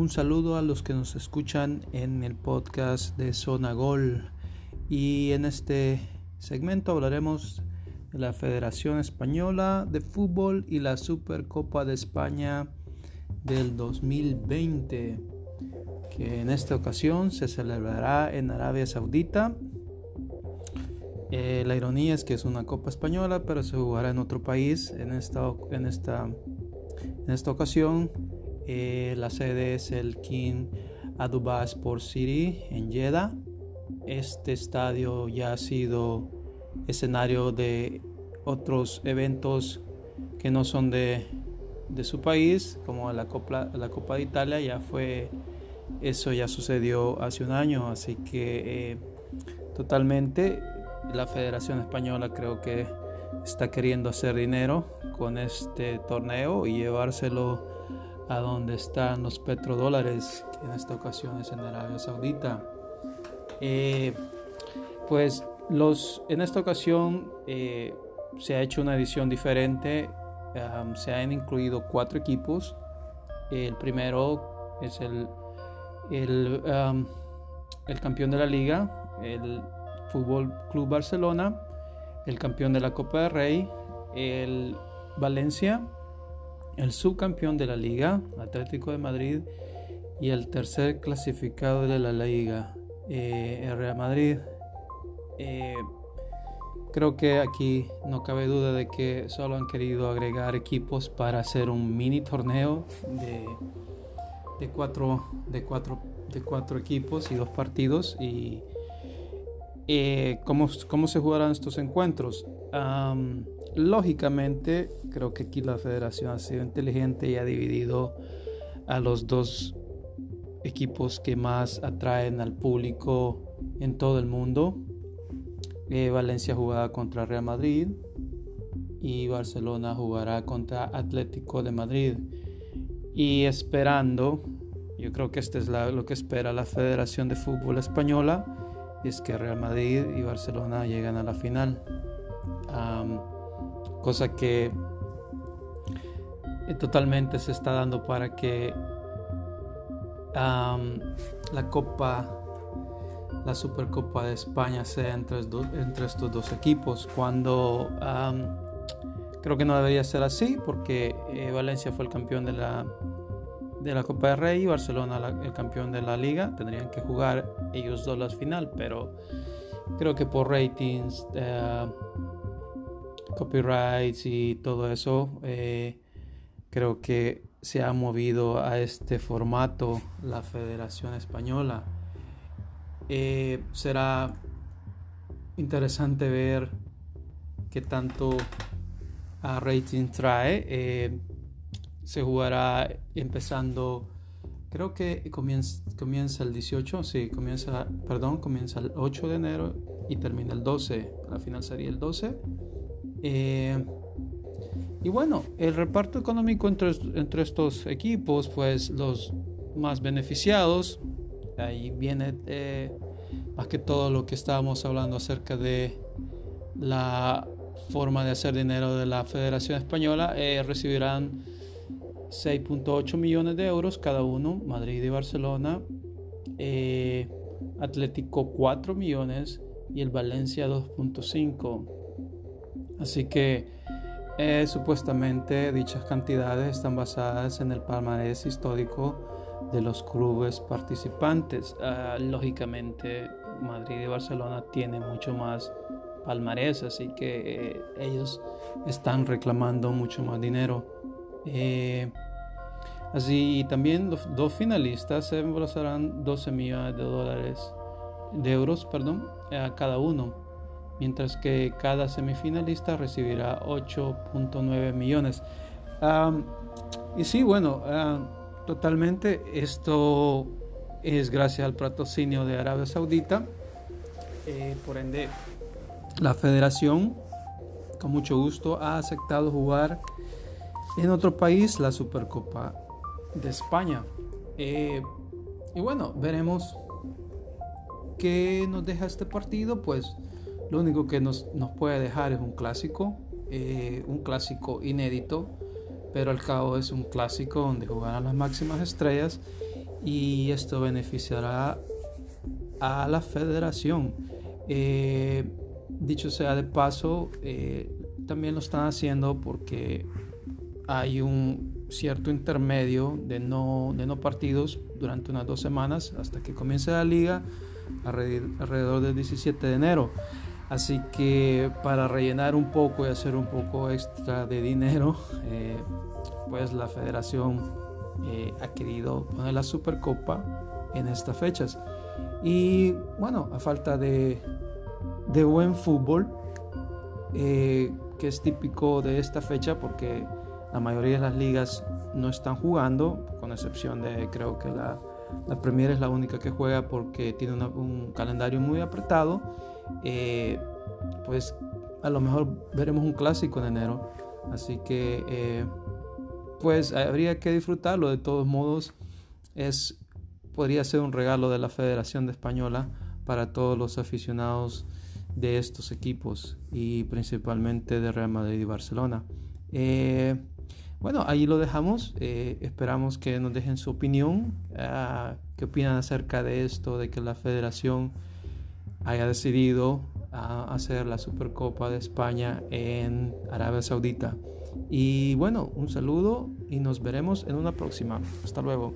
Un saludo a los que nos escuchan en el podcast de Zona Gol. Y en este segmento hablaremos de la Federación Española de Fútbol y la Supercopa de España del 2020, que en esta ocasión se celebrará en Arabia Saudita. Eh, la ironía es que es una Copa Española, pero se jugará en otro país. En esta, en esta, en esta ocasión, eh, la sede es el King Abdullah Sport City en Jeddah. Este estadio ya ha sido escenario de otros eventos que no son de, de su país, como la Copa, la Copa de Italia, ya fue, eso ya sucedió hace un año, así que eh, totalmente la Federación Española creo que está queriendo hacer dinero con este torneo y llevárselo a donde están los petrodólares, en esta ocasión es en Arabia Saudita. Eh, pues los, en esta ocasión eh, se ha hecho una edición diferente, se han incluido cuatro equipos. El primero es el, el, el campeón de la liga, el Fútbol Club Barcelona, el campeón de la Copa de Rey, el Valencia, el subcampeón de la Liga, Atlético de Madrid, y el tercer clasificado de la Liga, eh, Real Madrid. Eh, creo que aquí no cabe duda de que solo han querido agregar equipos para hacer un mini torneo de, de, cuatro, de, cuatro, de cuatro equipos y dos partidos y eh, ¿cómo, ¿cómo, se jugarán estos encuentros? Lógicamente, creo que aquí la federación ha sido inteligente y ha dividido a los dos equipos que más atraen al público en todo el mundo. Eh, Valencia jugará contra Real Madrid y Barcelona jugará contra Atlético de Madrid. Y esperando, yo creo que esto es lo que espera la Federación de Fútbol Española, es que Real Madrid y Barcelona llegan a la final. Cosa que totalmente se está dando para que la Copa, la Supercopa de España sea entre, estos dos equipos. Cuando creo que no debería ser así, porque eh, Valencia fue el campeón de la de la Copa de Rey y Barcelona el campeón de la liga. Tendrían que jugar ellos dos la final, pero creo que por ratings, eh, copyrights y todo eso, eh, creo que se ha movido a este formato la Federación Española. Eh, será interesante ver qué tanto a rating trae se jugará empezando, creo que comienza, comienza el 18, sí, comienza, perdón, comienza el 8 de enero y termina el 12, la final sería el 12. Eh, y bueno, el reparto económico entre, entre estos equipos, pues los más beneficiados, ahí viene eh, más que todo lo que estábamos hablando acerca de la forma de hacer dinero de la Federación Española, eh, recibirán 6.8 millones de euros cada uno, Madrid y Barcelona. Atlético 4 millones y el Valencia 2.5. Así que eh, supuestamente dichas cantidades están basadas en el palmarés histórico de los clubes participantes. Ah, lógicamente Madrid y Barcelona tienen mucho más palmarés, así que eh, ellos están reclamando mucho más dinero. Eh, así también los dos finalistas se embolsarán 12 millones de dólares, de euros, perdón, a cada uno, mientras que cada semifinalista recibirá 8.9 millones. y sí, bueno, totalmente esto es gracias al patrocinio de Arabia Saudita. Eh, por ende, la federación con mucho gusto ha aceptado jugar en otro país la Supercopa de España. Eh, y bueno, veremos qué nos deja este partido. Pues lo único que nos, puede dejar es un clásico, eh, un clásico inédito, pero al cabo es un clásico donde jugarán las máximas estrellas y esto beneficiará a la federación. Eh, dicho sea de paso, eh, también lo están haciendo porque hay un cierto intermedio de no, de no partidos durante unas dos semanas hasta que comience la liga alrededor del 17 de enero. Así que para rellenar un poco y hacer un poco extra de dinero, eh, pues la federación eh, ha querido poner la Supercopa en estas fechas. Y bueno, a falta de, de buen fútbol, eh, que es típico de esta fecha porque la mayoría de las ligas no están jugando, con excepción de creo que la, la Premier es la única que juega porque tiene un calendario muy apretado. Eh, pues a lo mejor veremos un clásico en enero. Así que eh, pues habría que disfrutarlo. De todos modos, es, podría ser un regalo de la Federación de Española para todos los aficionados de estos equipos y principalmente de Real Madrid y Barcelona. Eh, bueno, ahí lo dejamos. Esperamos que nos dejen su opinión. Ah, ¿Qué opinan acerca de esto, de que la federación haya decidido ah, hacer la Supercopa de España en Arabia Saudita? Y bueno, un saludo y nos veremos en una próxima. Hasta luego.